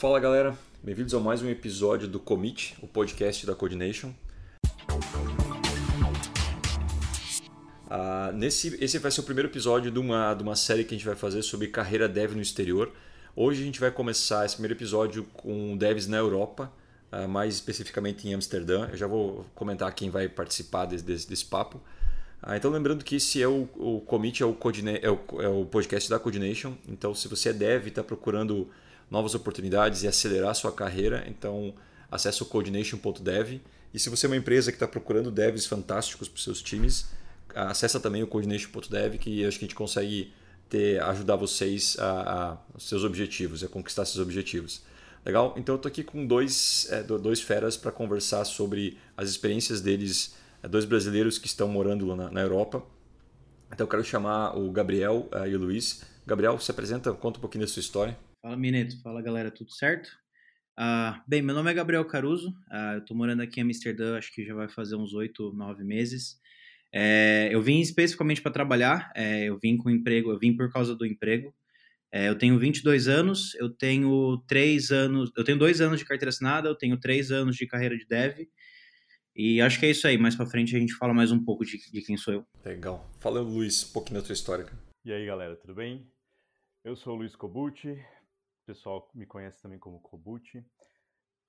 Fala galera, bem-vindos a mais um episódio do Commit, o podcast da Coordination. Uh, nesse, esse vai ser o primeiro episódio de uma, de uma série que a gente vai fazer sobre carreira dev no exterior. Hoje a gente vai começar esse primeiro episódio com devs na Europa, uh, mais especificamente em Amsterdã. Eu já vou comentar quem vai participar desse, desse, desse papo. Uh, então lembrando que esse é o, o Commit, é o, é, o, é o podcast da Coordination. Então se você é dev e está procurando novas oportunidades e acelerar a sua carreira, então acesse o coordination.dev. E se você é uma empresa que está procurando devs fantásticos para os seus times, acessa também o coordination.dev, que acho que a gente consegue ter, ajudar vocês a, a seus objetivos, a conquistar seus objetivos. Legal? Então eu estou aqui com dois, é, dois feras para conversar sobre as experiências deles, é, dois brasileiros que estão morando na, na Europa. Então eu quero chamar o Gabriel uh, e o Luiz. Gabriel, se apresenta, conta um pouquinho da sua história. Fala, Mineto. Fala, galera. Tudo certo? Uh, bem, meu nome é Gabriel Caruso. Uh, eu estou morando aqui em Amsterdã, acho que já vai fazer uns oito, nove meses. É, eu vim especificamente para trabalhar. É, eu vim com emprego, eu vim por causa do emprego. É, eu tenho 22 anos, eu tenho três anos, eu tenho dois anos de carteira assinada, eu tenho três anos de carreira de dev. E acho que é isso aí. Mais para frente a gente fala mais um pouco de, de quem sou eu. Legal. Fala, Luiz, um pouquinho da tua história. E aí, galera, tudo bem? Eu sou o Luiz Cobucci, pessoal me conhece também como Kobuchi.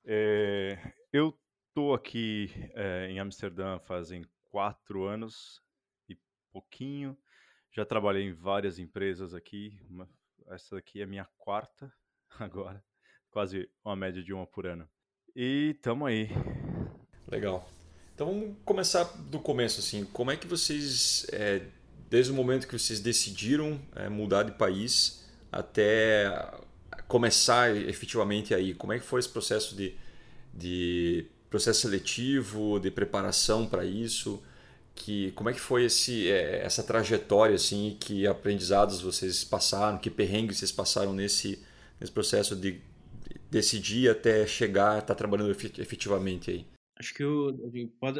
É, eu estou aqui é, em Amsterdã fazem quatro anos e pouquinho. Já trabalhei em várias empresas aqui. Uma, essa aqui é a minha quarta agora, quase uma média de uma por ano. E tamo aí. Legal. Então vamos começar do começo assim. Como é que vocês, é, desde o momento que vocês decidiram mudar de país até começar efetivamente aí? Como é que foi esse processo de, de processo seletivo, de preparação para isso? Que, como é que foi esse, é, essa trajetória, assim, que aprendizados vocês passaram, que perrengues vocês passaram nesse, nesse processo de decidir até chegar a estar tá trabalhando efetivamente aí? Acho que eu,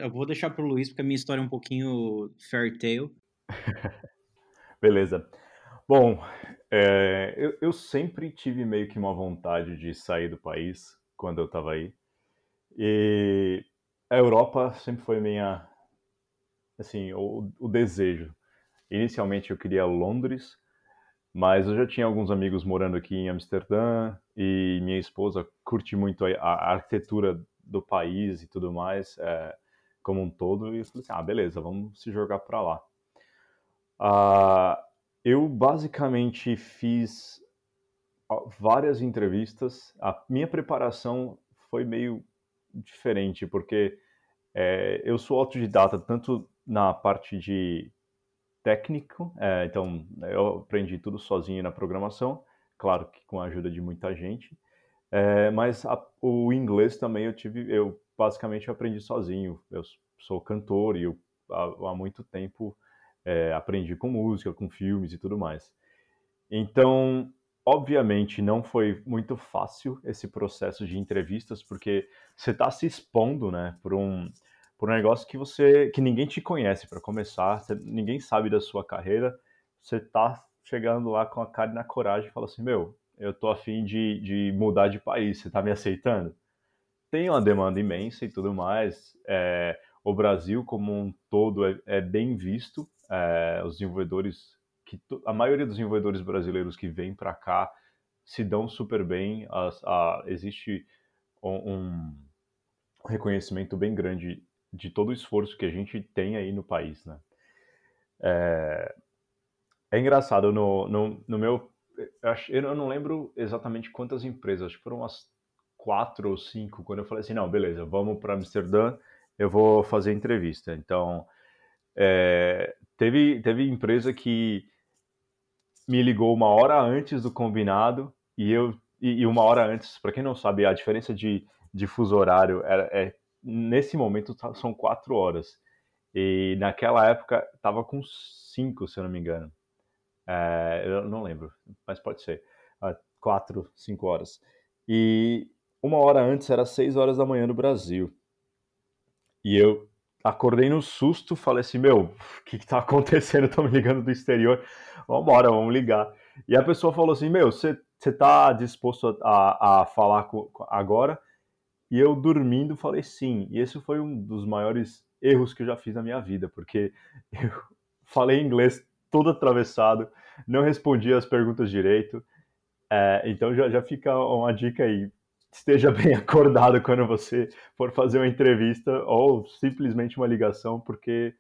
eu vou deixar para o Luiz, porque a minha história é um pouquinho fairy tale. Beleza. Bom, é, eu, eu, sempre tive meio que uma vontade de sair do país quando eu estava aí. E a Europa sempre foi minha, assim, o, o, desejo. Inicialmente eu queria Londres, mas eu já tinha alguns amigos morando aqui em Amsterdã e minha esposa curte muito a, a arquitetura do país e tudo mais, é, como um todo. E eu falei assim, ah, beleza, vamos se jogar para lá. Ah, eu basicamente fiz várias entrevistas. A minha preparação foi meio diferente, porque é, eu sou autodidata tanto na parte de técnico, é, então eu aprendi tudo sozinho na programação, claro que com a ajuda de muita gente, é, mas a, o inglês também eu tive, eu basicamente aprendi sozinho. Eu sou cantor e eu, há, há muito tempo é, aprendi com música, com filmes e tudo mais. Então, obviamente, não foi muito fácil esse processo de entrevistas, porque você está se expondo, né, por um, por um negócio que você, que ninguém te conhece para começar, ninguém sabe da sua carreira, você está chegando lá com a cara na coragem e fala assim, meu, eu tô afim de, de mudar de país, você está me aceitando? Tem uma demanda imensa e tudo mais, é, o Brasil como um todo é, é bem visto, é, os desenvolvedores, que a maioria dos desenvolvedores brasileiros que vêm para cá se dão super bem. A, a, existe um, um, reconhecimento bem grande de todo o esforço que a gente tem aí no país, né? É, é engraçado, no, no, no meu... Eu não lembro exatamente quantas empresas, acho que foram umas quatro ou cinco, quando eu falei assim, não, beleza, vamos para Amsterdã, eu vou fazer entrevista. Então, é, teve, teve empresa que me ligou uma hora antes do combinado e eu e, e uma hora antes, para quem não sabe, a diferença de, de fuso horário é, nesse momento tá, são quatro horas e naquela época tava com cinco, se eu não me engano. É, eu não lembro, mas pode ser quatro, cinco horas. E uma hora antes era seis horas da manhã no Brasil. E eu acordei no susto, falei assim, meu, o que, que tá acontecendo? Estão me ligando do exterior. Vamos embora, vamos ligar. E a pessoa falou assim, meu, você tá disposto a, a falar com, agora? E eu dormindo falei sim. E esse foi um dos maiores erros que eu já fiz na minha vida, porque eu falei inglês todo atravessado, não respondi as perguntas direito. É, então já, já fica uma dica aí. Esteja bem acordado quando você for fazer uma entrevista ou simplesmente uma ligação, porque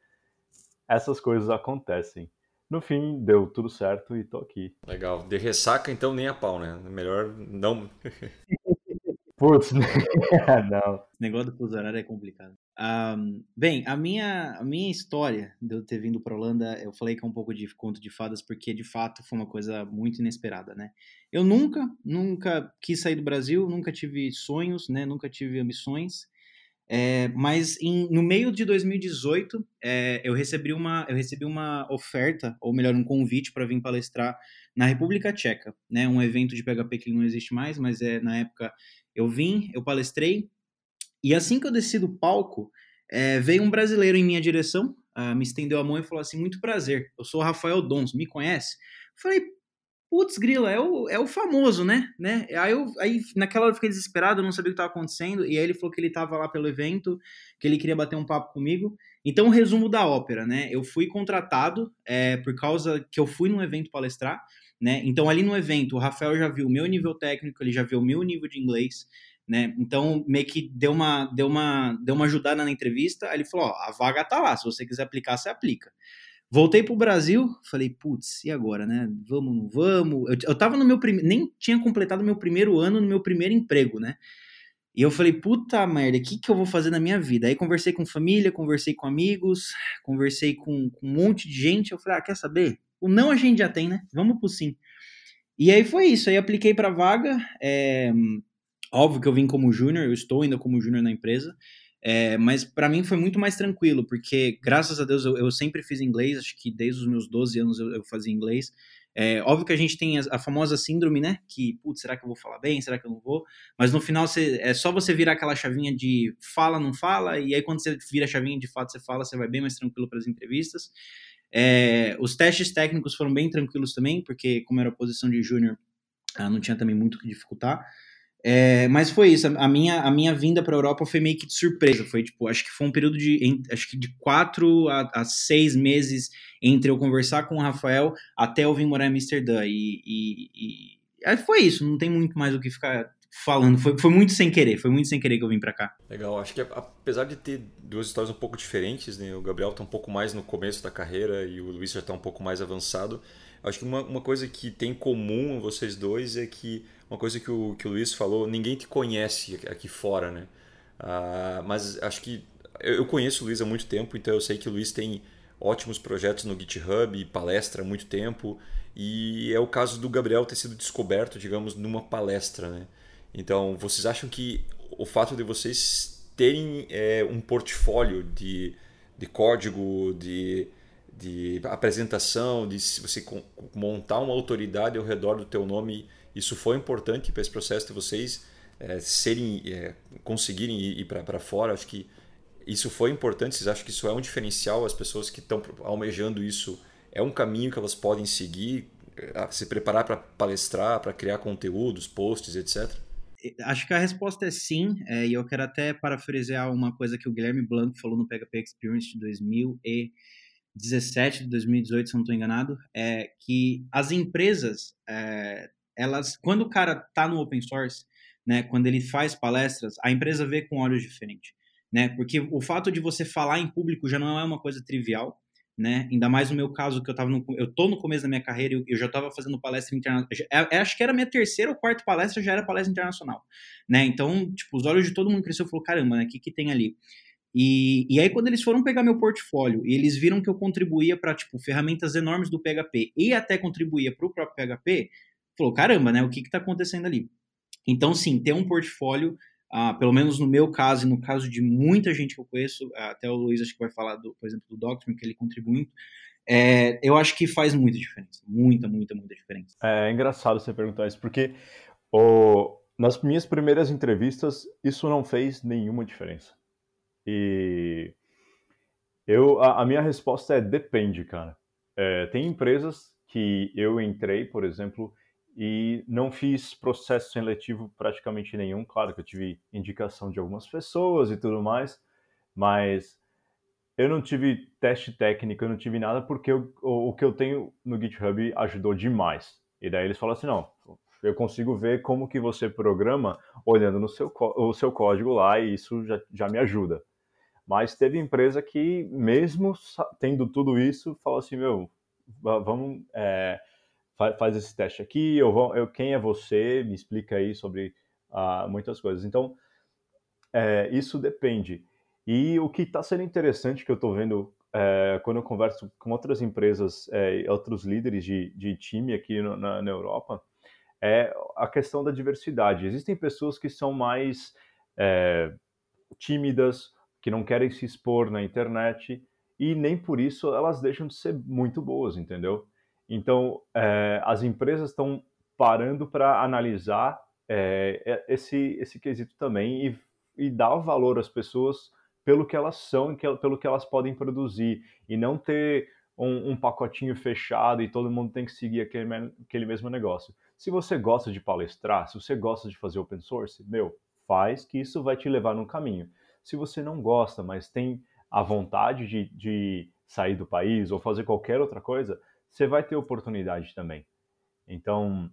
essas coisas acontecem. No fim, deu tudo certo e tô aqui. Legal. De ressaca, então, nem a pau, né? Melhor não. Putz, não. Esse negócio do fuso horário é complicado. Um, bem, a minha, a minha história de eu ter vindo para Holanda, eu falei que é um pouco de conto de fadas, porque de fato foi uma coisa muito inesperada, né? Eu nunca, nunca quis sair do Brasil, nunca tive sonhos, né? Nunca tive ambições. É, mas em, no meio de 2018, é, eu, recebi uma, eu recebi uma oferta, ou melhor, um convite para vir palestrar na República Tcheca, né? Um evento de PHP que não existe mais, mas é na época eu vim, eu palestrei, e assim que eu desci do palco, é, veio um brasileiro em minha direção, uh, me estendeu a mão e falou assim: Muito prazer, eu sou o Rafael Dons, me conhece? falei, putz, grila, é o, é o famoso, né? né? Aí, eu, aí naquela hora eu fiquei desesperado, não sabia o que estava acontecendo, e aí ele falou que ele estava lá pelo evento, que ele queria bater um papo comigo. Então, resumo da ópera, né? Eu fui contratado é, por causa que eu fui num evento palestrar, né? Então, ali no evento, o Rafael já viu o meu nível técnico, ele já viu o meu nível de inglês, né? Então, meio que deu uma, deu uma, deu uma ajudada na entrevista, aí ele falou, ó, a vaga tá lá, se você quiser aplicar, você aplica. Voltei pro Brasil, falei, putz, e agora, né? Vamos, não vamos? Eu, eu tava no meu primeiro, nem tinha completado meu primeiro ano no meu primeiro emprego, né? E eu falei, puta merda, o que, que eu vou fazer na minha vida? Aí conversei com família, conversei com amigos, conversei com, com um monte de gente. Eu falei, ah, quer saber? O não a gente já tem, né? Vamos pro sim. E aí foi isso, aí apliquei pra vaga. É... Óbvio que eu vim como júnior, eu estou ainda como júnior na empresa. É, mas para mim foi muito mais tranquilo, porque graças a Deus eu, eu, sempre fiz inglês, acho que desde os meus 12 anos eu, eu fazia inglês. É, óbvio que a gente tem a, a, famosa síndrome, né? Que, putz, será que eu vou falar bem? Será que eu não vou? Mas no final é só você virar aquela chavinha de fala, não fala, e aí quando você vira a chavinha de fato você fala, você vai bem mais tranquilo para as entrevistas. É, os testes técnicos foram bem tranquilos também, porque como era posição de júnior, ah, não tinha também muito que dificultar. É, mas foi isso, a minha, a minha vinda para a Europa foi meio que de surpresa, foi tipo, acho que foi um período de, em, acho que de quatro a, a, seis meses entre eu conversar com o Rafael até eu vir morar em Amsterdã, e, e, e foi isso, não tem muito mais o que ficar falando, foi, foi muito sem querer, foi muito sem querer que eu vim para cá. Legal, acho que apesar de ter duas histórias um pouco diferentes, né, o Gabriel tá um pouco mais no começo da carreira e o Luiz já tá um pouco mais avançado, acho que uma, uma coisa que tem em comum vocês dois é que uma coisa que o, que o Luiz falou, ninguém te conhece aqui fora, né? Ah, mas acho que eu conheço o Luiz há muito tempo, então eu sei que o Luiz tem ótimos projetos no GitHub, palestra há muito tempo, e é o caso do Gabriel ter sido descoberto, digamos, numa palestra, né? Então, vocês acham que o fato de vocês terem é, um portfólio de, de código, de, de apresentação, de você montar uma autoridade ao redor do teu nome isso foi importante para esse processo de vocês é, serem, é, conseguirem ir, para fora. Acho que isso foi importante. Vocês acham que isso é um diferencial? As pessoas que estão almejando isso é um caminho que elas podem seguir, é, se preparar para palestrar, para criar conteúdos, posts, etc. Acho que a resposta é sim, é, e eu quero até parafrasear uma coisa que o Guilherme Blanco falou no PHP Experience de 2017, de 2018, se não estou enganado, é que as empresas é, elas, quando o cara tá no open source, né, quando ele faz palestras, a empresa vê com olhos diferentes, né? Porque o fato de você falar em público já não é uma coisa trivial, né? Ainda mais no meu caso que eu tava no, eu tô no começo da minha carreira, eu, eu já estava fazendo palestra internacional. É, é, acho que era minha terceira ou quarta palestra, já era palestra internacional, né? Então, tipo, os olhos de todo mundo cresceu, falou, caramba, né? O que que tem ali? E, e aí, quando eles foram pegar meu portfólio e eles viram que eu contribuía para tipo, ferramentas enormes do PHP e até contribuía para o próprio PHP, falou, caramba, né? O que está acontecendo ali? Então, sim, ter um portfólio, ah, pelo menos no meu caso e no caso de muita gente que eu conheço, até o Luiz acho que vai falar, do, por exemplo, do Doctrine, que ele contribui é, eu acho que faz muita diferença. Muita, muita, muita diferença. É, é engraçado você perguntar isso, porque nas minhas primeiras entrevistas, isso não fez nenhuma diferença. E eu, a, a minha resposta é depende, cara. É, tem empresas que eu entrei, por exemplo, e não fiz processo seletivo praticamente nenhum. Claro que eu tive indicação de algumas pessoas e tudo mais, mas eu não tive teste técnico, eu não tive nada porque eu, o, o, que eu tenho no GitHub ajudou demais. E daí eles falaram assim, não, eu consigo ver como que você programa olhando no seu, o seu código lá e isso já, já me ajuda. Mas teve empresa que, mesmo tendo tudo isso, falou assim, meu, vamos, é, faz esse teste aqui, eu, vou, eu, quem é você, me explica aí sobre uh, muitas coisas. Então, é, isso depende. E o que está sendo interessante que eu estou vendo é, quando eu converso com outras empresas, é, outros líderes de, de time aqui no, na, na, Europa, é a questão da diversidade. Existem pessoas que são mais é, tímidas, que não querem se expor na internet, e nem por isso elas deixam de ser muito boas, entendeu? Então, é, as empresas estão parando para analisar é, esse, esse quesito também e, e dar valor às pessoas pelo que elas são e que, pelo que elas podem produzir e não ter um, um, pacotinho fechado e todo mundo tem que seguir aquele, aquele mesmo negócio. Se você gosta de palestrar, se você gosta de fazer open source, meu, faz que isso vai te levar num caminho. Se você não gosta, mas tem a vontade de, de sair do país ou fazer qualquer outra coisa, você vai ter oportunidade também. Então,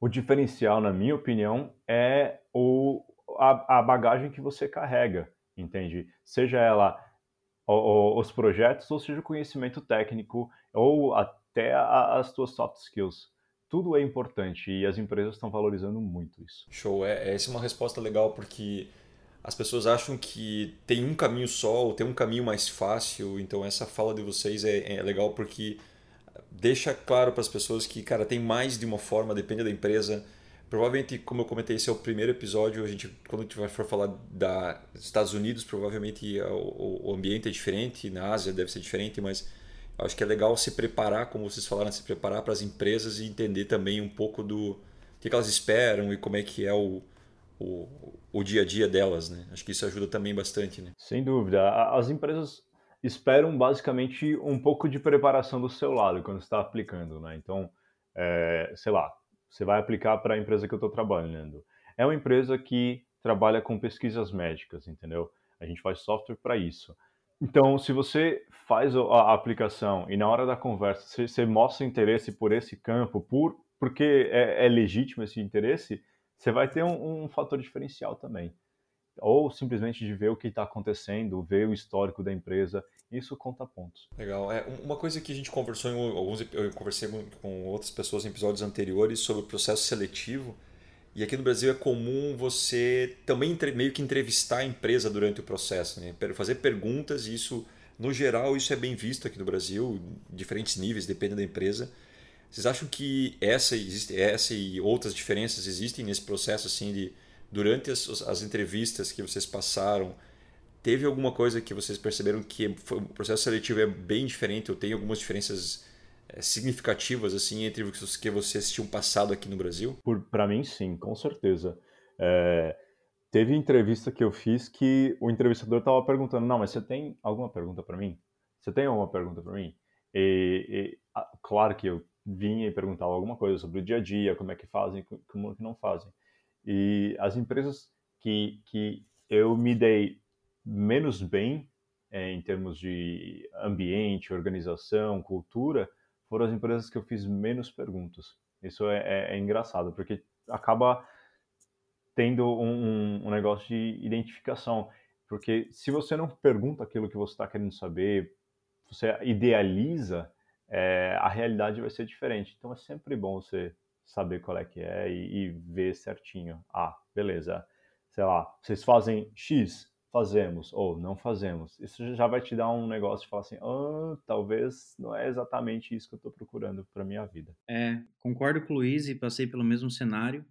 o diferencial, na minha opinião, é o, a, a bagagem que você carrega entende? Seja ela o, o, os projetos, ou seja o conhecimento técnico, ou até a, as tuas soft skills. Tudo é importante e as empresas estão valorizando muito isso. Show, é, essa é uma resposta legal porque as pessoas acham que tem um caminho só ou tem um caminho mais fácil, então essa fala de vocês é, é legal porque deixa claro para as pessoas que, cara, tem mais de uma forma, depende da empresa, Provavelmente, como eu comentei, esse é o primeiro episódio. A gente, quando a gente for falar dos Estados Unidos, provavelmente o, o ambiente é diferente. Na Ásia deve ser diferente, mas acho que é legal se preparar, como vocês falaram, se preparar para as empresas e entender também um pouco do que, elas esperam e como é que é o, o, o dia a dia delas, né? Acho que isso ajuda também bastante, né? Sem dúvida. As empresas esperam basicamente um pouco de preparação do seu lado quando está aplicando, né? Então, é, sei lá, você vai aplicar para a empresa que eu estou trabalhando. É uma empresa que trabalha com pesquisas médicas, entendeu? A gente faz software para isso. Então, se você faz a aplicação e na hora da conversa você, você mostra interesse por esse campo, por, porque é, é legítimo esse interesse, você vai ter um, um fator diferencial também ou simplesmente de ver o que está acontecendo, ver o histórico da empresa, isso conta pontos. Legal. É, uma coisa que a gente conversou em alguns, eu conversei com outras pessoas em episódios anteriores sobre o processo seletivo. E aqui no Brasil é comum você também meio que entrevistar a empresa durante o processo, né? fazer perguntas. E isso, no geral, isso é bem visto aqui no Brasil, diferentes níveis, depende da empresa. Vocês acham que essa, existe, essa e outras diferenças existem nesse processo assim de durante as, as entrevistas que vocês passaram, teve alguma coisa que vocês perceberam que foi, o processo seletivo é bem diferente ou tem algumas diferenças é, significativas assim entre os que vocês tinham passado aqui no Brasil? Para mim, sim, com certeza. É, teve entrevista que eu fiz que o entrevistador estava perguntando: não, mas você tem alguma pergunta para mim? Você tem alguma pergunta para mim? E, e a, claro que eu vinha e perguntava alguma coisa sobre o dia a dia, como é que fazem, como que não fazem. E as empresas que, que eu me dei menos bem é, em termos de ambiente, organização, cultura, foram as empresas que eu fiz menos perguntas. Isso é, é, é engraçado, porque acaba tendo um, um, negócio de identificação. Porque se você não pergunta aquilo que você está querendo saber, você idealiza, é, a realidade vai ser diferente. Então é sempre bom você saber qual é que é e, e, ver certinho. Ah, beleza. Sei lá, vocês fazem X, fazemos, ou não fazemos. Isso já vai te dar um negócio de falar assim, ah, talvez não é exatamente isso que eu estou procurando para minha vida. É, concordo com o Luiz e passei pelo mesmo cenário.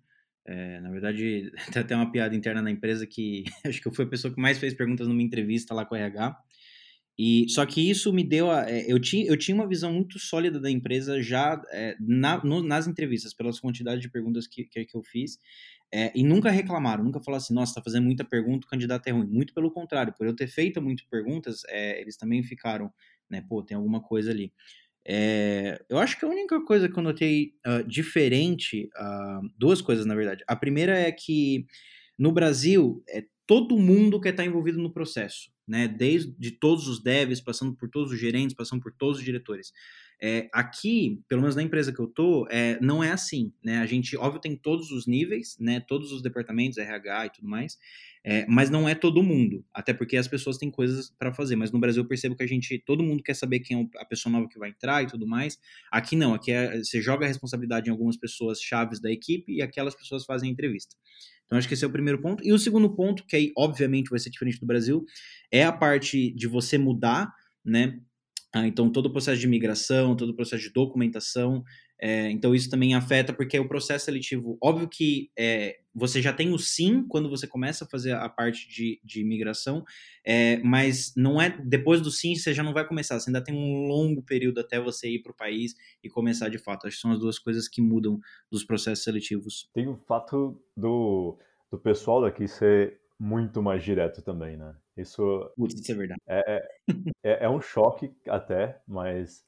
É, na verdade, tem até uma piada interna na empresa que acho que eu fui a pessoa que mais fez perguntas numa entrevista lá com a RH. E só que isso me deu a, é, eu tinha eu tinha uma visão muito sólida da empresa já é, na, no, nas entrevistas pelas quantidades de perguntas que, que, que eu fiz é, e nunca reclamaram nunca falaram assim nossa está fazendo muita pergunta o candidato é ruim. Muito pelo contrário por eu ter feito muitas perguntas é, eles também ficaram né pô tem alguma coisa ali. É, eu acho que a única coisa que eu notei uh, diferente, uh, duas coisas na verdade. A primeira é que no Brasil, é, todo mundo quer estar envolvido no processo, né? Desde de todos os devs, passando por todos os gerentes, passando por todos os diretores. É, aqui, pelo menos na empresa que eu tô, é, não é assim, né? A gente, óbvio, tem todos os níveis, né? Todos os departamentos, RH e tudo mais, é, mas não é todo mundo, até porque as pessoas têm coisas para fazer. Mas no Brasil eu percebo que a gente, todo mundo quer saber quem é a pessoa nova que vai entrar e tudo mais. Aqui não, aqui é, você joga a responsabilidade em algumas pessoas chaves da equipe e aquelas pessoas fazem a entrevista. Então, acho que esse é o primeiro ponto. E o segundo ponto, que aí, obviamente, vai ser diferente do Brasil, é a parte de você mudar, né? Ah, então, todo o processo de migração, todo o processo de documentação. É, então, isso também afeta, porque o processo seletivo, óbvio que é, você já tem o sim quando você começa a fazer a parte de, de migração, é, mas não é depois do sim você já não vai começar, você ainda tem um longo período até você ir para o país e começar de fato. Acho que são as duas coisas que mudam dos processos seletivos. Tem o fato do, do pessoal daqui ser muito mais direto também, né? Isso, Putz, isso é verdade. É, é, é, é um choque até, mas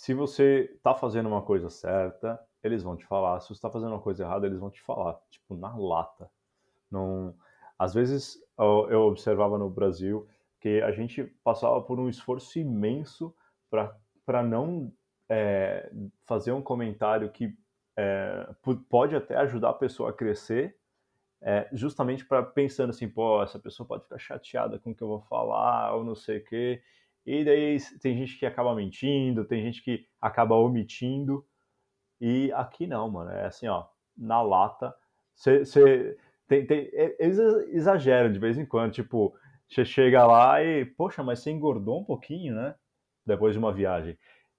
se você tá fazendo uma coisa certa, eles vão te falar. Se você está fazendo uma coisa errada, eles vão te falar, tipo, na lata. Não... Às vezes eu observava no Brasil que a gente passava por um esforço imenso para não é, fazer um comentário que é, pode até ajudar a pessoa a crescer, é, justamente para pensando assim, pô, essa pessoa pode ficar chateada com o que eu vou falar, ou não sei o quê. E daí tem gente que acaba mentindo, tem gente que acaba omitindo. E aqui não, mano. É assim, ó, na lata. Você tem, tem, eles exageram de vez em quando. Tipo, você chega lá e, poxa, mas você engordou um pouquinho, né? Depois de uma viagem.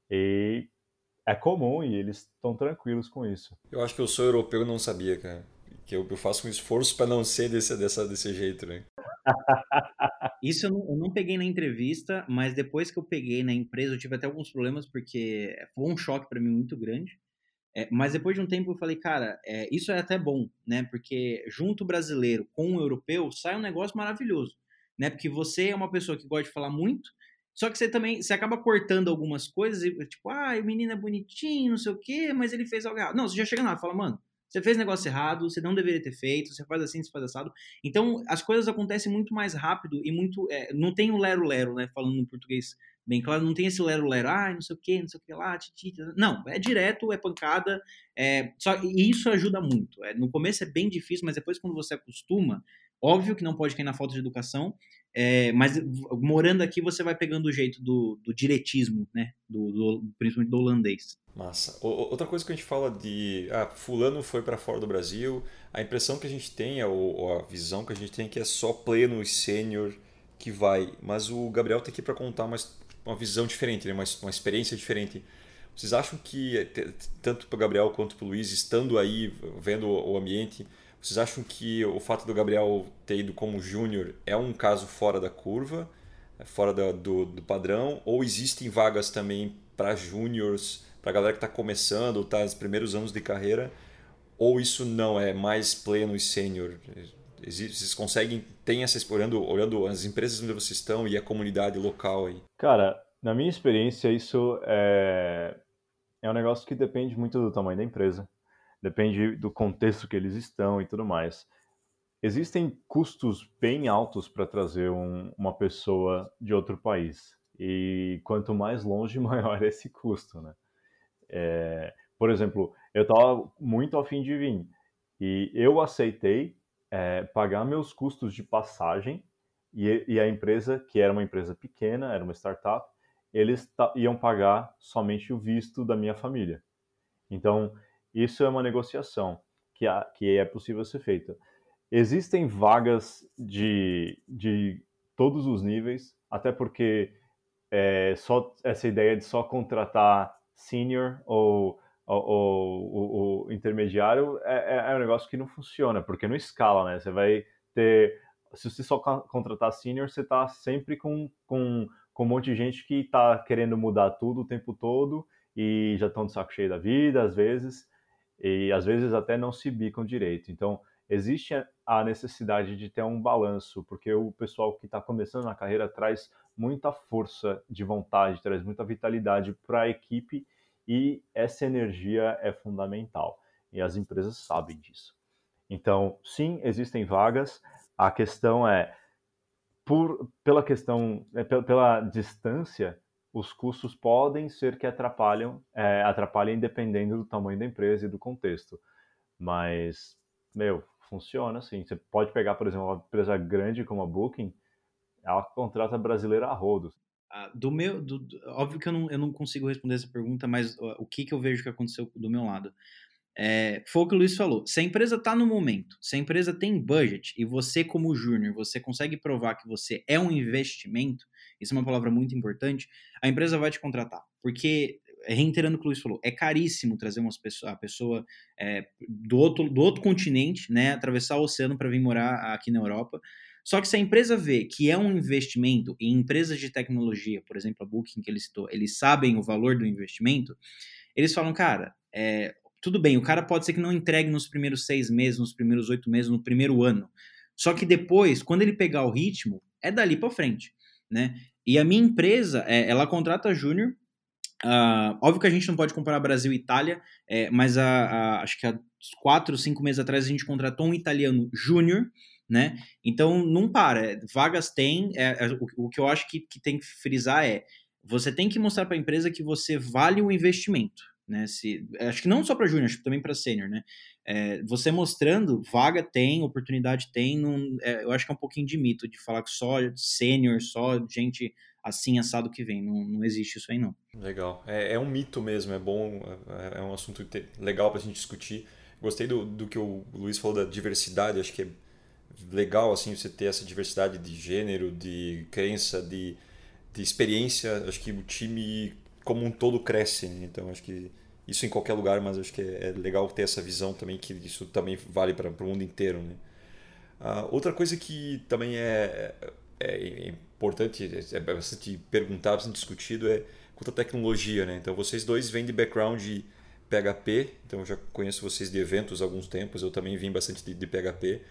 E é comum e eles estão tranquilos com isso. Eu acho que eu sou europeu e não sabia, cara que eu, eu faço um esforço para não ser desse, dessa, desse jeito, né? Isso eu não, eu não, peguei na entrevista, mas depois que eu peguei na empresa, eu tive até alguns problemas, porque foi um choque para mim muito grande. É, mas depois de um tempo eu falei, cara, é, isso é até bom, né? Porque junto o brasileiro com o europeu sai um negócio maravilhoso, né? Porque você é uma pessoa que gosta de falar muito, só que você também você acaba cortando algumas coisas e tipo, ah, o menino é bonitinho, não sei o quê, mas ele fez algo errado. Não, você já chega lá e fala, mano, você fez negócio errado, você não deveria ter feito, você faz assim, você faz assado. Então, as coisas acontecem muito mais rápido e muito. É, não tem o lero-lero, né? Falando no português bem claro, não tem esse lero-lero, ah, não sei o que, não sei o que lá, titi, Não, é direto, é pancada. É, só, e isso ajuda muito. É, no começo é bem difícil, mas depois, quando você acostuma, óbvio que não pode cair na falta de educação, é, mas morando aqui você vai pegando o jeito do, do diretismo, né? Do, do, principalmente do holandês. Massa. Outra coisa que a gente fala de. Ah, Fulano foi para fora do Brasil. A impressão que a gente tem, ou a visão que a gente tem é que é só pleno e sênior que vai. Mas o Gabriel tem aqui para contar uma, uma visão diferente, né? uma, uma experiência diferente. Vocês acham que, tanto para o Gabriel quanto para o Luiz, estando aí, vendo o ambiente, vocês acham que o fato do Gabriel ter ido como júnior é um caso fora da curva, é fora do, do padrão? Ou existem vagas também para júniors, para a galera que está começando está nos primeiros anos de carreira? Ou isso não é mais pleno e sênior? Vocês conseguem, tem essa olhando, olhando as empresas onde vocês estão e a comunidade local aí? Cara, na minha experiência, isso é, é um negócio que depende muito do tamanho da empresa depende do contexto que eles estão e tudo mais. Existem custos bem altos para trazer um, uma pessoa de outro país. E quanto mais longe, maior é esse custo, né? É, por exemplo, eu estava muito afim de vir e eu aceitei é, pagar meus custos de passagem e, e, a empresa, que era uma empresa pequena, era uma startup, eles iam pagar somente o visto da minha família. Então, isso é uma negociação que, há, que é possível ser feita. Existem vagas de, de todos os níveis, até porque é, só essa ideia de só contratar senior ou, o intermediário é, é, é, um negócio que não funciona, porque não escala, né? Você vai ter. Se você só contratar senior, você está sempre com, com, com um monte de gente que está querendo mudar tudo o tempo todo e já estão de saco cheio da vida, às vezes e às vezes até não se bicam direito. Então, existe a necessidade de ter um balanço, porque o pessoal que está começando na carreira traz muita força de vontade, traz muita vitalidade para a equipe e essa energia é fundamental. E as empresas sabem disso. Então, sim, existem vagas. A questão é, por, pela questão, é, pela, pela, distância, os custos podem ser que atrapalham, é, atrapalhem dependendo do tamanho da empresa e do contexto. Mas, meu, funciona assim. Você pode pegar, por exemplo, uma empresa grande como a Booking, ela contrata brasileira a rodos. Ah, do meu, do, óbvio que eu não, eu não consigo responder essa pergunta, mas o que, que eu vejo que aconteceu do meu lado? É, foi o que o Luiz falou. Se a empresa está no momento, se a empresa tem budget e você, como júnior, você consegue provar que você é um investimento, isso é uma palavra muito importante, a empresa vai te contratar. Porque, reiterando o que o Luiz falou, é caríssimo trazer uma pessoa, a pessoa é, do, outro, do outro continente, né, atravessar o oceano para vir morar aqui na Europa. Só que se a empresa vê que é um investimento em empresas de tecnologia, por exemplo, a Booking que ele citou, eles sabem o valor do investimento, eles falam, cara, é, tudo bem, o cara pode ser que não entregue nos primeiros seis meses, nos primeiros oito meses, no primeiro ano. Só que depois, quando ele pegar o ritmo, é dali para frente, né? E a minha empresa, é, ela contrata júnior. Uh, óbvio que a gente não pode comparar Brasil e Itália, é, mas a, a, acho que há quatro, cinco meses atrás a gente contratou um italiano júnior né? Então não para, vagas tem, é, é o, o, que eu acho que, que tem que frisar é você tem que mostrar para a empresa que você vale o investimento, né? Se, acho que não só para júnior, acho que também para sênior, né? É, você mostrando, vaga tem, oportunidade tem, é, eu acho que é um pouquinho de mito de falar que só sênior, só gente assim assado que vem, não, não existe isso aí não. Legal, é, é um mito mesmo, é bom, é, é um assunto legal para a gente discutir. Gostei do, do que o Luiz falou da diversidade, acho que é legal assim você ter essa diversidade de gênero, de crença, de, de experiência. Acho que o time como um todo cresce. Né? Então acho que isso em qualquer lugar, mas acho que é, é legal ter essa visão também que isso também vale para o mundo inteiro. Né? Uh, outra coisa que também é, é, é importante, é bastante perguntado, bastante discutido é quanto à tecnologia. Né? Então vocês dois vêm de background de PHP, então eu já conheço vocês de eventos há alguns tempos, eu também vim bastante de, de PHP.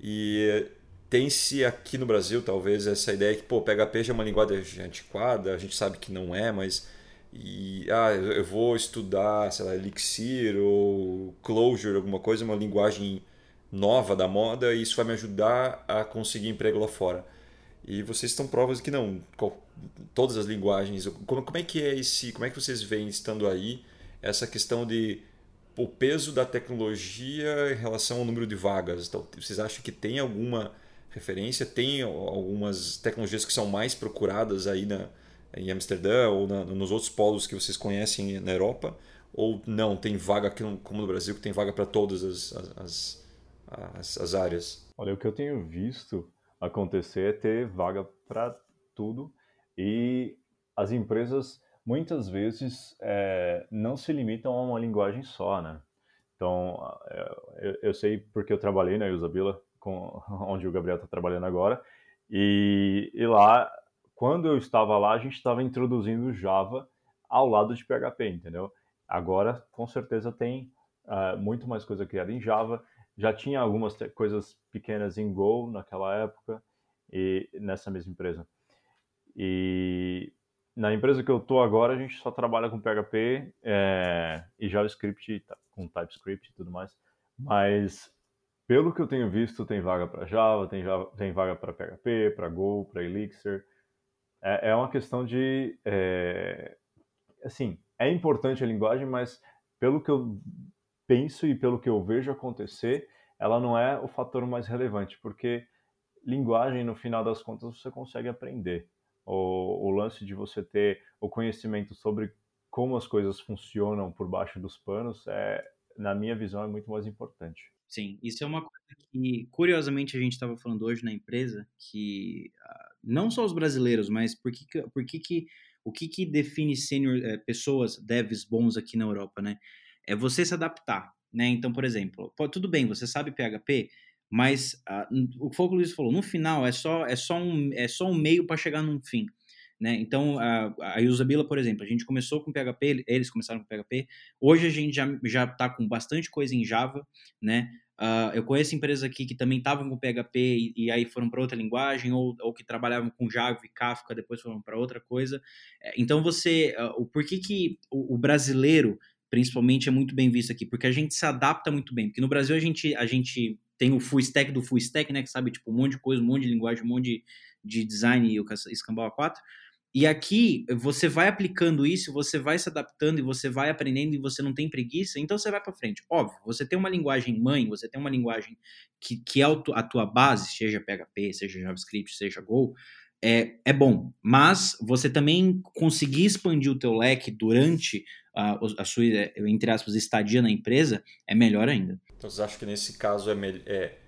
E tem-se aqui no Brasil, talvez, essa ideia que, pô, PHP já é uma linguagem antiquada, a gente sabe que não é, mas. E, ah, eu vou estudar, sei lá, Elixir ou Clojure, alguma coisa, uma linguagem nova da moda, e isso vai me ajudar a conseguir emprego lá fora. E vocês estão provas que não, todas as linguagens. Como, como é que é esse, como é que vocês veem estando aí essa questão de o peso da tecnologia em relação ao número de vagas. Então, vocês acham que tem alguma referência? Tem algumas tecnologias que são mais procuradas aí na, em Amsterdã ou na, nos outros polos que vocês conhecem na Europa? Ou não, tem vaga aqui como no Brasil, que tem vaga para todas as, as, as, as áreas? Olha, o que eu tenho visto acontecer é ter vaga para tudo e as empresas muitas vezes é, não se limitam a uma linguagem só, né? Então, é, eu, eu sei porque eu trabalhei na Usabila, com, onde o Gabriel está trabalhando agora, e, e, lá, quando eu estava lá, a gente estava introduzindo Java ao lado de PHP, entendeu? Agora, com certeza, tem uh, muito mais coisa criada em Java. Já tinha algumas coisas pequenas em Go naquela época, e nessa mesma empresa. E na empresa que eu tô agora, a gente só trabalha com PHP é, e JavaScript, com TypeScript e tudo mais. Mas, pelo que eu tenho visto, tem vaga para Java, tem, Java, tem vaga para PHP, para Go, para Elixir. É, é, uma questão de. É, assim, é importante a linguagem, mas pelo que eu penso e pelo que eu vejo acontecer, ela não é o fator mais relevante, porque linguagem, no final das contas, você consegue aprender o, o lance de você ter o conhecimento sobre como as coisas funcionam por baixo dos panos é, na minha visão, é muito mais importante. Sim, isso é uma coisa que, curiosamente, a gente estava falando hoje na empresa, que não só os brasileiros, mas por que, por que, que o que, que define senior, é, pessoas, devs bons aqui na Europa, né? É você se adaptar, né? Então, por exemplo, pô, tudo bem, você sabe PHP, mas uh, o que o Luiz falou, no final é só, é só, um, é só um meio para chegar num fim. Né? Então, a, a Usabila, por exemplo, a gente começou com PHP, eles começaram com PHP. Hoje a gente já já está com bastante coisa em Java, né? Uh, eu conheço empresas aqui que também estavam com PHP e, e aí foram para outra linguagem, ou, ou que trabalhavam com Java e Kafka, depois foram para outra coisa. É, então você, uh, o porquê que o, o, brasileiro, principalmente, é muito bem visto aqui? Porque a gente se adapta muito bem. Porque no Brasil a gente, a gente tem o full stack do full stack, né? Que sabe, tipo, um monte de coisa, um monte de linguagem, um monte de, de design e o Escambau A4. E aqui você vai aplicando isso, você vai se adaptando e você vai aprendendo e você não tem preguiça, então você vai para frente. Óbvio, você tem uma linguagem mãe, você tem uma linguagem que, que é a tua base, seja PHP, seja JavaScript, seja Go, é, é bom. Mas você também conseguir expandir o teu leque durante a, a sua, entre aspas, estadia na empresa é melhor ainda. Então vocês acham que nesse caso é, é,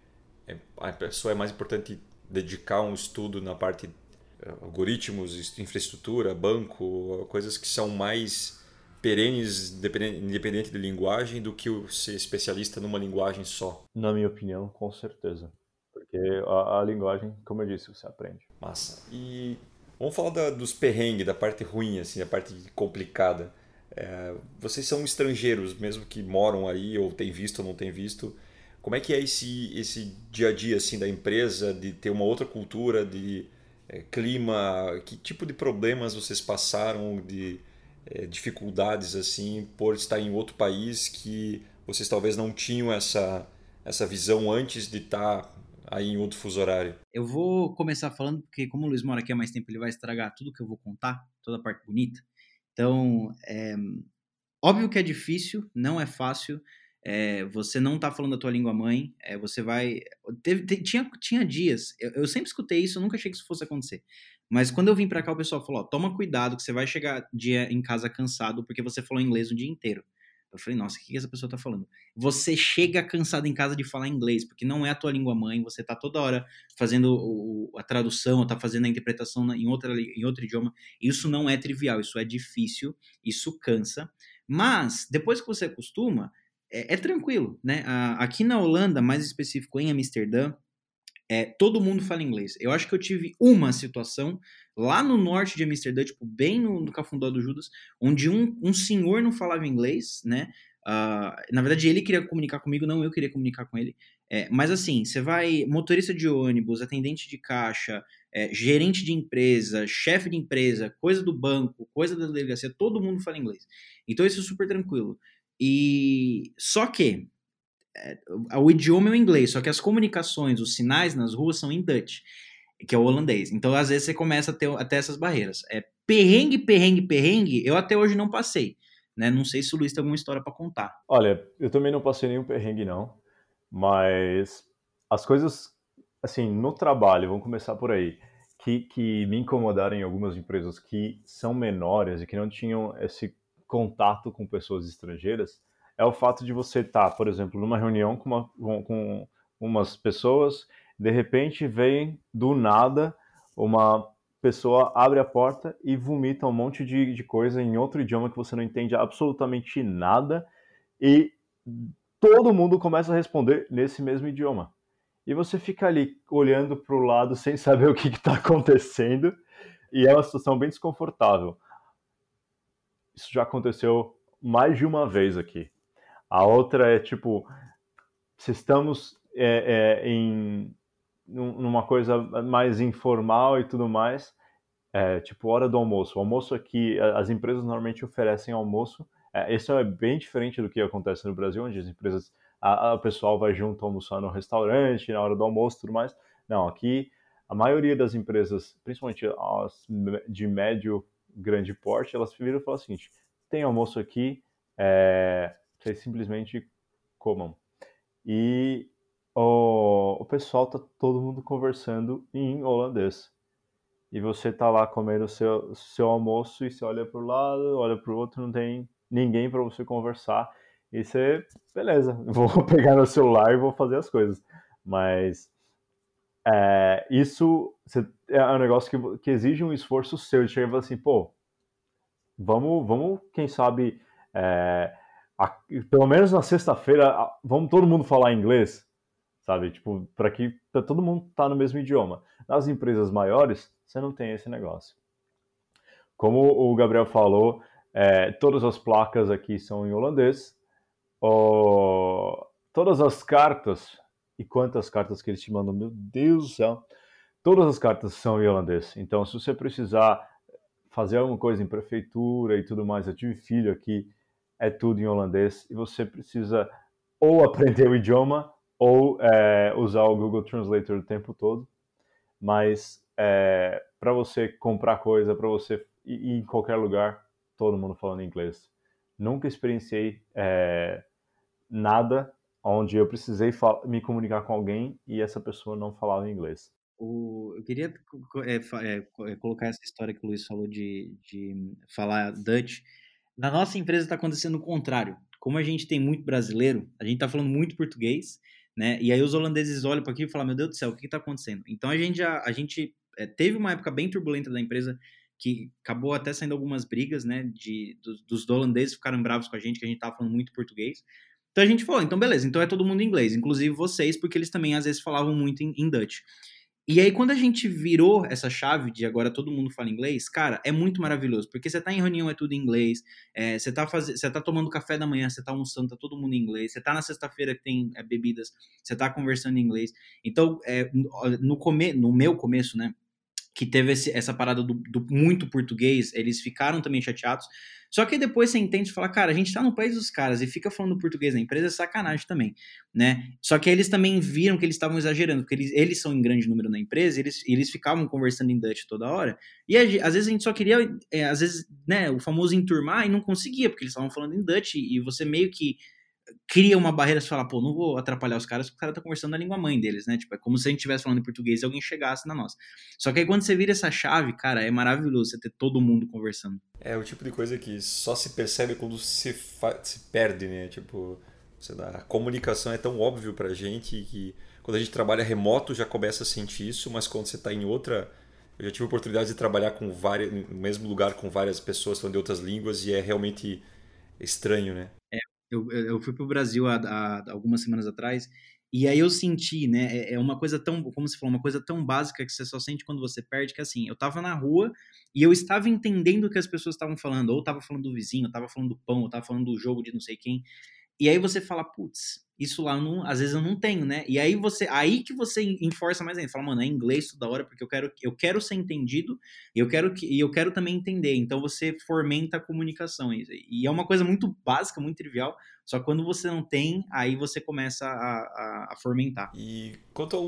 é a pessoa é mais importante dedicar um estudo na parte algoritmos, infraestrutura, banco, coisas que são mais perenes, independente de linguagem, do que ser especialista numa linguagem só. Na minha opinião, com certeza. Porque a, a linguagem, como eu disse, você aprende. Massa. E vamos falar da, dos perrengues, da parte ruim, assim, da parte complicada. É, vocês são estrangeiros, mesmo que moram aí, ou têm visto ou não têm visto. Como é que é esse, esse dia a dia assim, da empresa, de ter uma outra cultura, de é, clima, que tipo de problemas vocês passaram, de é, dificuldades assim, por estar em outro país que vocês talvez não tinham essa, essa visão antes de estar aí em outro fuso horário? Eu vou começar falando, porque como o Luiz mora aqui há mais tempo, ele vai estragar tudo que eu vou contar, toda a parte bonita. Então, é, óbvio que é difícil, não é fácil, é, você não tá falando a tua língua mãe, é, você vai. Teve, tinha, tinha dias, eu, eu, sempre escutei isso, eu nunca achei que isso fosse acontecer. Mas quando eu vim para cá, o pessoal falou: ó, toma cuidado que você vai chegar dia em casa cansado porque você falou inglês o dia inteiro. Eu falei, nossa, o que essa pessoa tá falando? Você chega cansado em casa de falar inglês, porque não é a tua língua mãe, você tá toda hora fazendo o, a tradução, tá fazendo a interpretação em, outra, em outro idioma. Isso não é trivial, isso é difícil, isso cansa. Mas, depois que você acostuma, é, é tranquilo, né? aqui na Holanda, mais específico em Amsterdã, é, todo mundo fala inglês. Eu acho que eu tive uma situação lá no norte de Amsterdã, tipo, bem no, no Cafundó do Judas, onde um, um senhor não falava inglês, né? Uh, na verdade, ele queria comunicar comigo, não eu queria comunicar com ele. É, mas assim, você vai, motorista de ônibus, atendente de caixa, é, gerente de empresa, chefe de empresa, coisa do banco, coisa da delegacia, todo mundo fala inglês. Então isso é super tranquilo. E só que é, o idioma é o inglês, só que as comunicações, os sinais nas ruas são em Dutch, que é o holandês. Então, às vezes, você começa a ter até essas barreiras. É perrengue, perrengue, perrengue, eu até hoje não passei. Né? Não sei se o Luiz tem alguma história para contar. Olha, eu também não passei nenhum perrengue, não. Mas as coisas, assim, no trabalho, vamos começar por aí, que, que me incomodaram em algumas empresas que são menores e que não tinham esse contato com pessoas estrangeiras é o fato de você estar, tá, por exemplo, numa reunião com, uma, com umas pessoas, de repente vem do nada uma pessoa abre a porta e vomita um monte de, de coisa em outro idioma que você não entende absolutamente nada e todo mundo começa a responder nesse mesmo idioma. E você fica ali olhando para o lado sem saber o que está acontecendo e é uma situação bem desconfortável. Isso já aconteceu mais de uma vez aqui. A outra é tipo, se estamos é, é, em numa coisa mais informal e tudo mais, é, tipo hora do almoço. O almoço aqui, as empresas normalmente oferecem almoço. É, isso é bem diferente do que acontece no Brasil, onde as empresas, a, a pessoal vai junto almoçar no restaurante na hora do almoço, tudo mais. Não, aqui a maioria das empresas, principalmente as de médio grande porte, elas viram e falam o seguinte: tem almoço aqui, é, vocês simplesmente comam. E o, o pessoal tá todo mundo conversando em holandês. E você tá lá comendo o seu, seu almoço e você olha para o lado, olha para o outro, não tem ninguém para você conversar. E você, beleza, vou pegar meu celular e vou fazer as coisas. Mas é, isso é um negócio que, que exige um esforço seu de chegar e falar assim, pô, vamos, vamos quem sabe, é, a, pelo menos na sexta-feira, vamos todo mundo falar inglês, sabe? Tipo, para que pra todo mundo tá no mesmo idioma. Nas empresas maiores, você não tem esse negócio. Como o Gabriel falou, é, todas as placas aqui são em holandês. Todas as cartas, e quantas cartas que eles te mandam, meu Deus do céu, todas as cartas são em holandês. Então, se você precisar fazer alguma coisa em prefeitura e tudo mais, eu tive filho aqui, é tudo em holandês, e você precisa ou aprender o idioma ou é, usar o Google Translator o tempo todo. Mas é, para você comprar coisa, para você ir em qualquer lugar, todo mundo falando inglês. Nunca experienciei é, nada onde eu precisei me comunicar com alguém e essa pessoa não falava inglês. O, eu queria é, é, é, colocar essa história que o Luiz falou de, de falar Dutch. Na nossa empresa está acontecendo o contrário. Como a gente tem muito brasileiro, a gente está falando muito português, né? E aí os holandeses olham para aqui e falam: Meu Deus do céu, o que está acontecendo? Então a gente já a gente é, teve uma época bem turbulenta da empresa que acabou até saindo algumas brigas, né? De, dos, dos holandeses ficaram bravos com a gente, que a gente estava falando muito português. Então a gente falou, então beleza, então é todo mundo em inglês, inclusive vocês, porque eles também às vezes falavam muito em, em Dutch. E aí, quando a gente virou essa chave de agora todo mundo fala inglês, cara, é muito maravilhoso, porque você tá em reunião, é tudo em inglês, é, você, tá faz... você tá tomando café da manhã, você tá almoçando, tá todo mundo em inglês, você tá na sexta-feira que tem é, bebidas, você tá conversando em inglês. Então, é, no, come... no meu começo, né, que teve esse, essa parada do, do, muito português, eles ficaram também chateados. Só que depois você entende e fala, cara, a gente tá no país dos caras e fica falando português na empresa é sacanagem também, né? Só que eles também viram que eles estavam exagerando, porque eles, eles são em grande número na empresa, eles, eles ficavam conversando em Dutch toda hora, e às vezes a gente só queria, é, às vezes, né, o famoso enturmar e não conseguia, porque eles estavam falando em Dutch e você meio que cria uma barreira, você fala, pô, não vou atrapalhar os caras, porque o cara tá conversando na língua mãe deles, né? Tipo, é como se a gente estivesse falando em português e alguém chegasse na nossa. Só que aí quando você vira essa chave, cara, é maravilhoso você ter todo mundo conversando. É o tipo de coisa que só se percebe quando se, se perde, né? Tipo, a comunicação é tão óbvio pra gente que quando a gente trabalha remoto já começa a sentir isso, mas quando você tá em outra. Eu já tive a oportunidade de trabalhar com várias, no mesmo lugar com várias pessoas falando de outras línguas e é realmente estranho, né? É, eu, eu fui para o Brasil há, há, algumas semanas atrás e aí eu senti, né? É, é uma coisa tão, como você falou, uma coisa tão básica que você só sente quando você perde, que assim, eu tava na rua e eu estava entendendo o que as pessoas estavam falando, ou tava falando do vizinho, ou tava falando do pão, ou tava falando do jogo de não sei quem. E aí você fala, putz, isso lá não, às vezes eu não tenho, né? E aí você, aí que você enforça mais ainda, fala, mano, é inglês toda hora porque eu quero, eu quero ser entendido eu quero que, e eu quero também entender. Então você fomenta a comunicação e é uma coisa muito básica, muito trivial. Só que quando você não tem, aí você começa a, a, a fomentar. E quanto ao,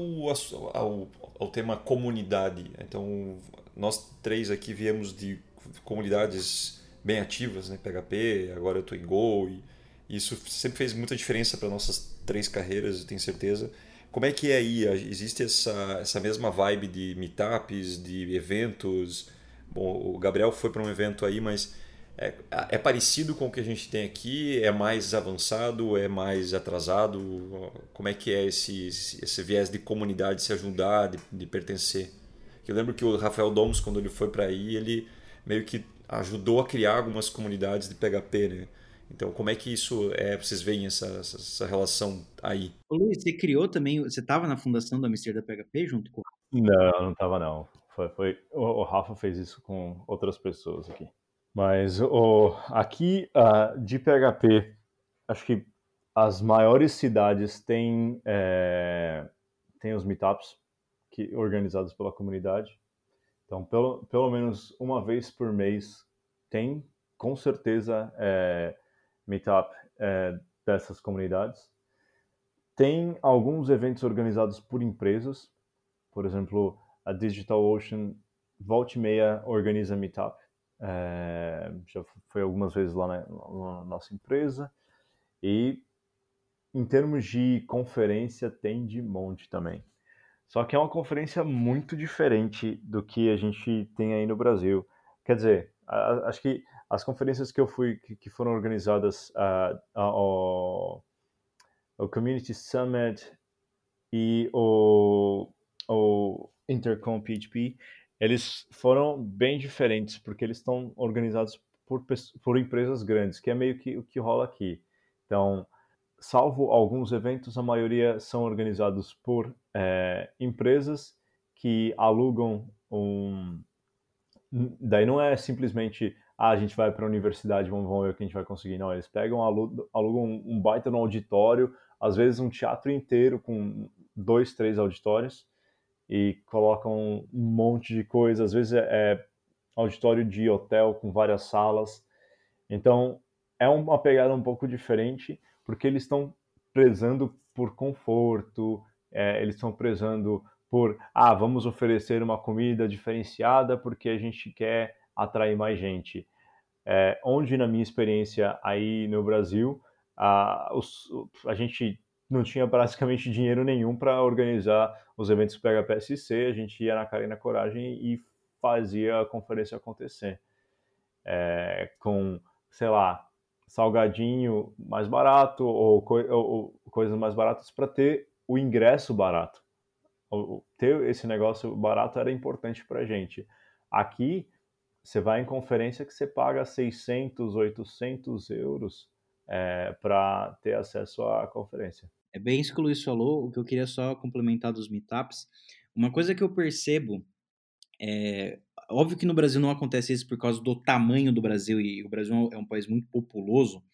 ao, ao tema comunidade, então nós três aqui viemos de comunidades bem ativas, né? PHP, agora eu tô em Go e isso sempre fez muita diferença para nossas três carreiras, eu tenho certeza. Como é que é aí? Existe essa, essa mesma vibe de meetups, de eventos? Bom, o Gabriel foi para um evento aí, mas é, é, parecido com o que a gente tem aqui? É mais avançado? É mais atrasado? Como é que é esse, esse viés de comunidade, se ajudar, de, de pertencer? Eu lembro que o Rafael Domus, quando ele foi para aí, ele meio que ajudou a criar algumas comunidades de PHP, né? Então, como é que isso é? Vocês veem essa, essa relação aí? Ô, Luiz, você criou também, você estava na fundação da Amsterdã PHP junto com Não, não estava não. Foi, foi, o, o, Rafa fez isso com outras pessoas aqui. Mas o, aqui uh, de PHP, acho que as maiores cidades têm, é, têm os meetups que, organizados pela comunidade. Então, pelo, pelo menos uma vez por mês tem, com certeza, é, meetup é, dessas comunidades. Tem alguns eventos organizados por empresas, por exemplo, a DigitalOcean e meia organiza meetup. É, já foi algumas vezes lá na, na, nossa empresa. E em termos de conferência, tem de monte também. Só que é uma conferência muito diferente do que a gente tem aí no Brasil. Quer dizer, acho que as conferências que eu fui, que, que foram organizadas uh, Community Summit e o, o Intercom PHP, eles foram bem diferentes, porque eles estão organizados por, por empresas grandes, que é meio que o que rola aqui. Então, salvo alguns eventos, a maioria são organizados por é, empresas que alugam um. Daí não é simplesmente ah, a gente vai para a universidade, vamos, vamos ver o que a gente vai conseguir. Não, eles pegam, alugam, um, baita no auditório, às vezes um teatro inteiro com dois, três auditórios e colocam um monte de coisa, às vezes é, é auditório de hotel com várias salas. Então, é uma pegada um pouco diferente, porque eles estão prezando por conforto, é, eles estão prezando por, ah, vamos oferecer uma comida diferenciada porque a gente quer atrair mais gente. É, onde, na minha experiência aí no Brasil, a, os, a gente não tinha basicamente dinheiro nenhum para organizar os eventos PHPSC, a gente ia na cara e na coragem e fazia a conferência acontecer. É, com, sei lá, salgadinho mais barato ou, co ou coisas mais baratas para ter o ingresso barato. O, ter esse negócio barato era importante para gente. Aqui, você vai em conferência que você paga 600, 800 euros é, para ter acesso à conferência. É bem isso que o Luiz falou, o que eu queria só complementar dos meetups. Uma coisa que eu percebo é, óbvio que no Brasil não acontece isso por causa do tamanho do Brasil e o Brasil é um país muito populoso,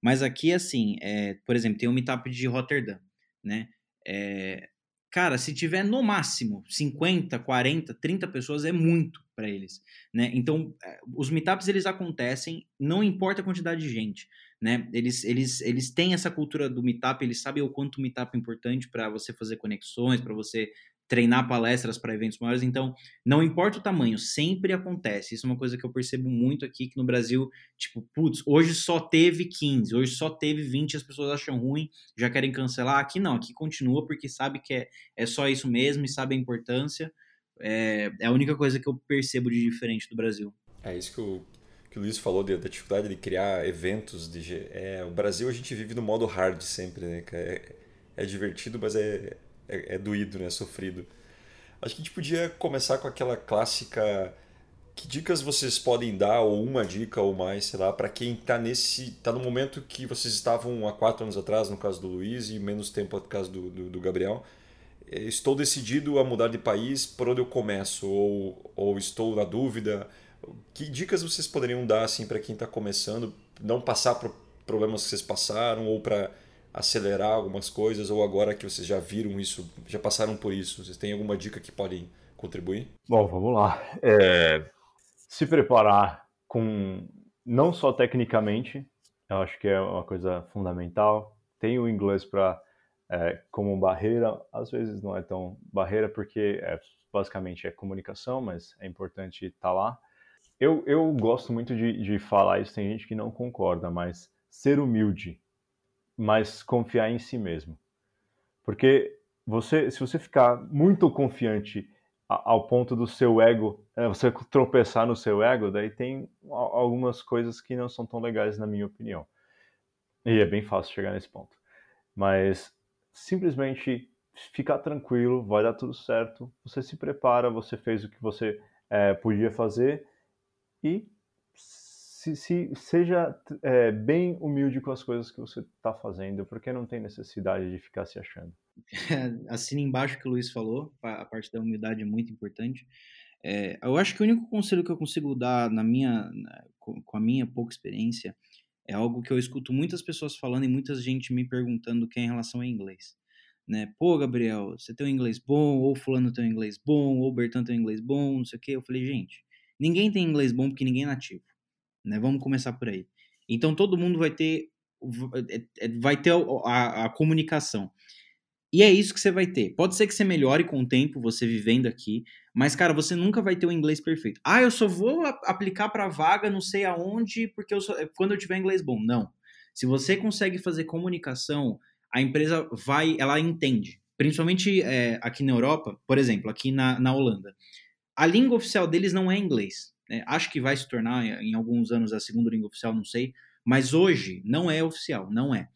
mas aqui, assim, é, por exemplo, tem o meetup de Rotterdam, né? É, cara, se tiver no máximo 50, 40, 30 pessoas é muito para eles, né? Então, é, os meetups eles acontecem, não importa a quantidade de gente, né? Eles, eles, eles têm essa cultura do meetup, eles sabem o quanto o meetup é importante para você fazer conexões, para você treinar palestras para eventos maiores. Então, não importa o tamanho, sempre acontece. Isso é uma coisa que eu percebo muito aqui, que no Brasil, tipo, putz, hoje só teve 15, hoje só teve 20, as pessoas acham ruim, já querem cancelar. Aqui não, aqui continua porque sabe que é, é só isso mesmo e sabe a importância. É, é a única coisa que eu percebo de diferente do Brasil. É isso que o, que o Luiz falou, da dificuldade de criar eventos. De, é, o Brasil a gente vive no modo hard sempre, né? É, é divertido, mas é, é, é doído, né? Sofrido. Acho que a gente podia começar com aquela clássica. Que dicas vocês podem dar, ou uma dica ou mais, sei lá, para quem está nesse. tá no momento que vocês estavam há quatro anos atrás, no caso do Luiz, e menos tempo no caso do, do, do Gabriel. É, estou decidido a mudar de país, por onde eu começo? Ou, ou estou na dúvida? Que dicas vocês poderiam dar assim, para quem está começando, não passar por problemas que vocês passaram, ou para acelerar algumas coisas ou agora que vocês já viram isso, já passaram por isso, vocês têm alguma dica que podem contribuir? Bom, vamos lá. É, se preparar com não só tecnicamente, eu acho que é uma coisa fundamental. Tem o inglês para é, como barreira, às vezes não é tão barreira porque é, basicamente é comunicação, mas é importante estar tá lá. Eu, eu gosto muito de, de falar isso, tem gente que não concorda, mas ser humilde mas confiar em si mesmo. Porque você, se você ficar muito confiante ao ponto do seu ego, é, você tropeçar no seu ego, daí tem algumas coisas que não são tão legais na minha opinião. E é bem fácil chegar nesse ponto. Mas simplesmente ficar tranquilo, vai dar tudo certo. Você se prepara, você fez o que você é, podia fazer e se, se seja é, bem humilde com as coisas que você está fazendo, porque não tem necessidade de ficar se achando. Assina embaixo o que o Luiz falou, a parte da humildade é muito importante. É, eu acho que o único conselho que eu consigo dar na minha, na, com a minha pouca experiência é algo que eu escuto muitas pessoas falando e muita gente me perguntando que é em relação ao inglês. Né? Pô, Gabriel, você tem um inglês bom, ou fulano tem um inglês bom, ou Bertan tem um inglês bom, não sei o quê. Eu falei, gente, ninguém tem inglês bom porque ninguém é nativo. Né? Vamos começar por aí. Então todo mundo vai ter é, é, vai ter a, a, comunicação. E é isso que você vai ter. Pode ser que você melhore com o tempo, você vivendo aqui, mas, cara, você nunca vai ter o inglês perfeito. Ah, eu só vou aplicar para vaga não sei aonde, porque eu só, é, quando eu tiver inglês bom. Não. Se você consegue fazer comunicação, a empresa vai, ela entende. Principalmente é, aqui na Europa, por exemplo, aqui na, na Holanda. A língua oficial deles não é inglês. Né? Acho que vai se tornar em alguns anos a segunda língua oficial, não sei. Mas hoje não é oficial, não é.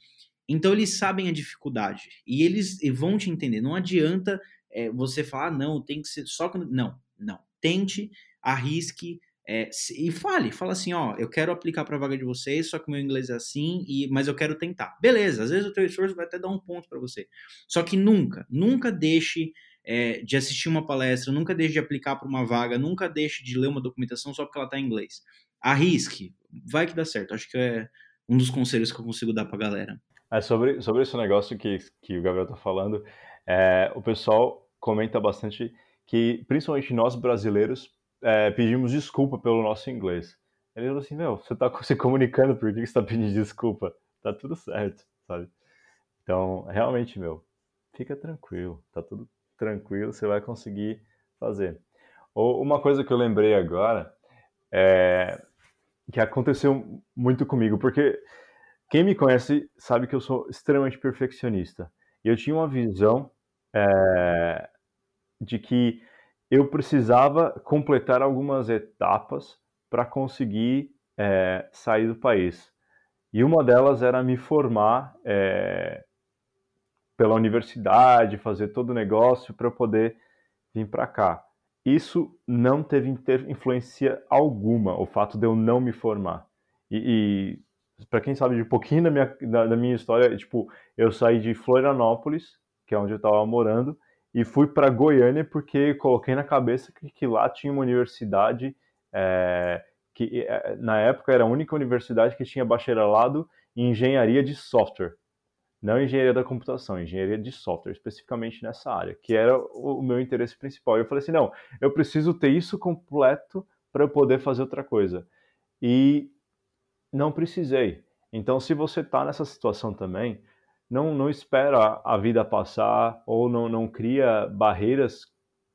Então eles sabem a dificuldade e eles vão te entender. Não adianta é, você falar, ah, não, tem que ser só quando. Não, não. Tente, arrisque é, e fale. Fala assim: ó, eu quero aplicar para a vaga de vocês, só que meu inglês é assim, e, mas eu quero tentar. Beleza, às vezes o teu esforço vai até dar um ponto para você. Só que nunca, nunca deixe é, de assistir uma palestra, nunca deixe de aplicar para uma vaga, nunca deixe de ler uma documentação só porque ela está em inglês. Arrisque, vai que dá certo. Acho que é um dos conselhos que eu consigo dar para a galera. É sobre, sobre esse negócio que, que o Gabriel está falando, é, o pessoal comenta bastante que, principalmente nós brasileiros, é, pedimos desculpa pelo nosso inglês. Ele falou assim, meu, você está se comunicando, por que você está pedindo desculpa? Tá tudo certo, sabe? Então, realmente, meu, fica tranquilo, tá tudo tranquilo, você vai conseguir fazer. Uma coisa que eu lembrei agora é que aconteceu muito comigo, porque quem me conhece sabe que eu sou extremamente perfeccionista. E eu tinha uma visão é, de que eu precisava completar algumas etapas para conseguir é, sair do país. E uma delas era me formar é, pela universidade, fazer todo o negócio para poder vir para cá. Isso não teve influência alguma, o fato de eu não me formar. E, e para quem sabe de um pouquinho da minha, da, da, minha história, tipo, eu saí de Florianópolis, que é onde eu estava morando, e fui para Goiânia porque coloquei na cabeça que, que lá tinha uma universidade é, que é, na época era a única universidade que tinha bacharelado em engenharia de software não engenharia da computação, engenharia de software, especificamente nessa área, que era o meu interesse principal. Eu falei assim, não, eu preciso ter isso completo para eu poder fazer outra coisa. E não precisei. Então, se você está nessa situação também, não, não espera a vida passar ou não, não cria barreiras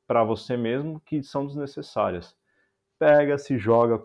para você mesmo que são desnecessárias. Pega, se joga,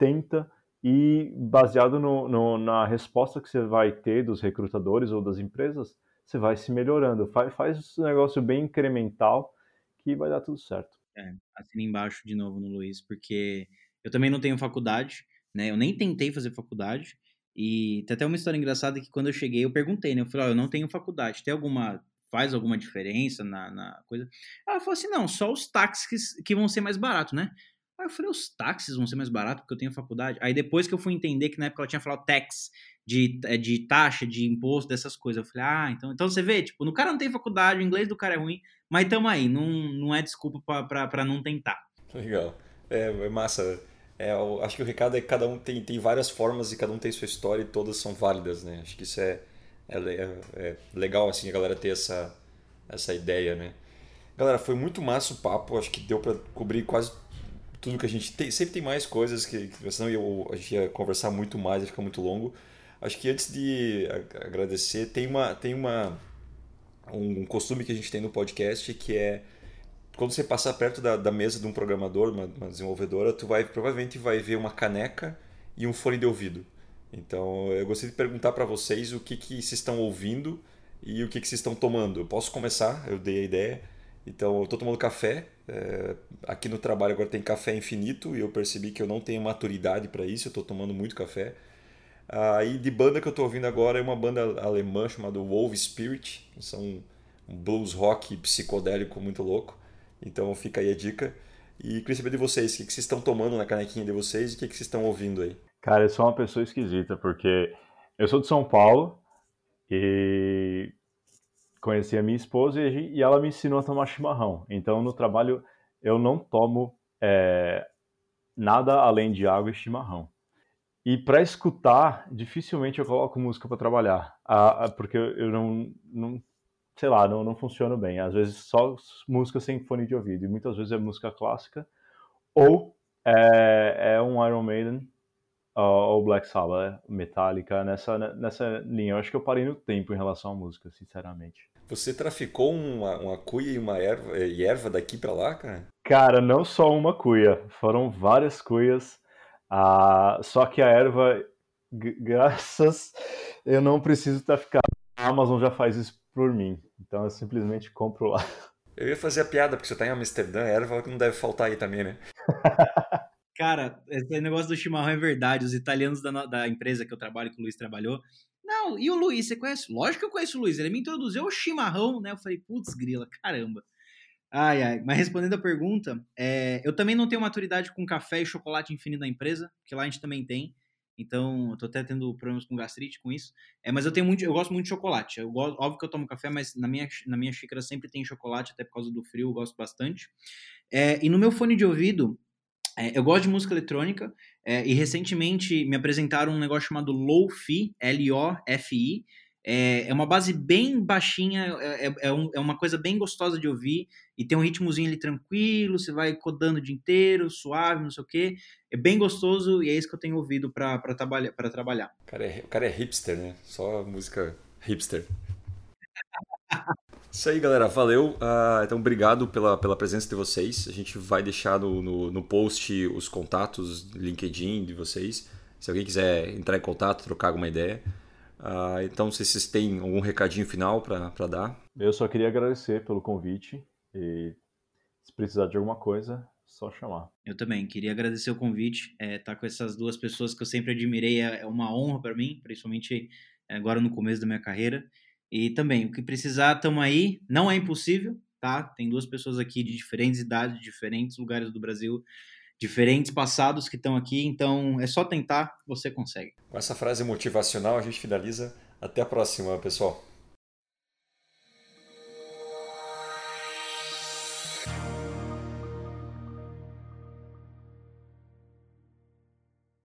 tenta e baseado no, no, na resposta que você vai ter dos recrutadores ou das empresas, você vai se melhorando. Faz, faz um negócio bem incremental que vai dar tudo certo. É, assina embaixo de novo no Luiz, porque eu também não tenho faculdade, né? Eu nem tentei fazer faculdade. E tem até uma história engraçada que quando eu cheguei, eu perguntei, né? Eu falei, ó, oh, eu não tenho faculdade, tem alguma. Faz alguma diferença na, na coisa? Ela falou assim: não, só os táxis que vão ser mais baratos, né? Aí eu falei, os táxis vão ser mais baratos porque eu tenho faculdade. Aí depois que eu fui entender que na época ela tinha falado tax, de, é, de taxa, de imposto, dessas coisas. Eu falei, ah, então, então você vê, tipo, no cara não tem faculdade, o inglês do cara é ruim, mas tamo aí, não, não é desculpa para não tentar. Legal. É, é massa. É, acho que o recado é que cada um tem, tem várias formas e cada um tem sua história e todas são válidas, né? Acho que isso é, é, é, é legal, assim, a galera ter essa, essa ideia, né? Galera, foi muito massa o papo, acho que deu para cobrir quase tudo que a gente tem. Sempre tem mais coisas que, senão eu, a gente ia conversar muito mais, ia ficar muito longo. Acho que antes de agradecer, tem uma tem uma um costume que a gente tem no podcast que é quando você passar perto da, da mesa de um programador, uma, uma, desenvolvedora, tu vai provavelmente vai ver uma caneca e um fone de ouvido. Então, eu gostaria de perguntar para vocês o que que vocês estão ouvindo e o que que vocês estão tomando. Eu posso começar? Eu dei a ideia. Então, eu estou tomando café. É, aqui no trabalho agora tem café infinito e eu percebi que eu não tenho maturidade para isso. Eu estou tomando muito café. Aí, de banda que eu estou ouvindo agora é uma banda alemã chamada Wolf Spirit. São um blues rock psicodélico muito louco. Então, fica aí a dica. E queria saber de vocês, o que, que vocês estão tomando na canequinha de vocês e o que, que vocês estão ouvindo aí? Cara, eu sou uma pessoa esquisita, porque eu sou de São Paulo e conheci a minha esposa e, ela me ensinou a tomar chimarrão. Então, no trabalho, eu não tomo é, nada além de água e chimarrão. E para escutar, dificilmente eu coloco música para trabalhar, porque eu não, não sei lá, não, não funciona bem. Às vezes só música sem fone de ouvido, e muitas vezes é música clássica, ou é, é um Iron Maiden, ou Black Sabbath, Metallica, nessa, nessa linha. Eu acho que eu parei no tempo em relação à música, sinceramente. Você traficou uma, uma cuia e uma erva, e erva daqui para lá, cara? Cara, não só uma cuia, foram várias cuias. Ah, só que a erva, graças, eu não preciso traficar. A Amazon já faz isso por mim. Então eu simplesmente compro lá. Eu ia fazer a piada, porque você tá em Amsterdã, erva não deve faltar aí também, né? Cara, esse negócio do chimarrão é verdade. Os italianos da, da empresa que eu trabalho, que o Luiz trabalhou, não, e o Luiz, você conhece? Lógico que eu conheço o Luiz, ele me introduziu o chimarrão, né? Eu falei, putz, grila, caramba. Ai, ai. Mas respondendo a pergunta, é, eu também não tenho maturidade com café e chocolate infinito da empresa, que lá a gente também tem. Então, eu tô até tendo problemas com gastrite com isso. É, mas eu tenho muito, eu gosto muito de chocolate. Eu gosto, óbvio que eu tomo café, mas na minha, na minha xícara sempre tem chocolate, até por causa do frio, eu gosto bastante. É, e no meu fone de ouvido, é, eu gosto de música eletrônica é, e recentemente me apresentaram um negócio chamado Lo-Fi, L-O-F-I, é, é uma base bem baixinha, é, é, é, um, é uma coisa bem gostosa de ouvir e tem um ritmozinho ali tranquilo, você vai codando o dia inteiro, suave, não sei o quê. É bem gostoso e é isso que eu tenho ouvido para trabalhar, trabalhar. O cara, é, o cara é hipster, né? Só música hipster. Isso aí, galera. Valeu. Uh, então, obrigado pela, pela presença de vocês. A gente vai deixar no, no, no post os contatos, LinkedIn de vocês. Se alguém quiser entrar em contato, trocar alguma ideia. Uh, então, se vocês têm algum recadinho final para dar. Eu só queria agradecer pelo convite e se precisar de alguma coisa, só chamar. Eu também queria agradecer o convite. Estar é, tá com essas duas pessoas que eu sempre admirei é, é uma honra para mim, principalmente agora no começo da minha carreira. E também, o que precisar, estamos aí. Não é impossível, tá? Tem duas pessoas aqui de diferentes idades, de diferentes lugares do Brasil diferentes passados que estão aqui, então é só tentar, você consegue. Com essa frase motivacional a gente finaliza. Até a próxima, pessoal.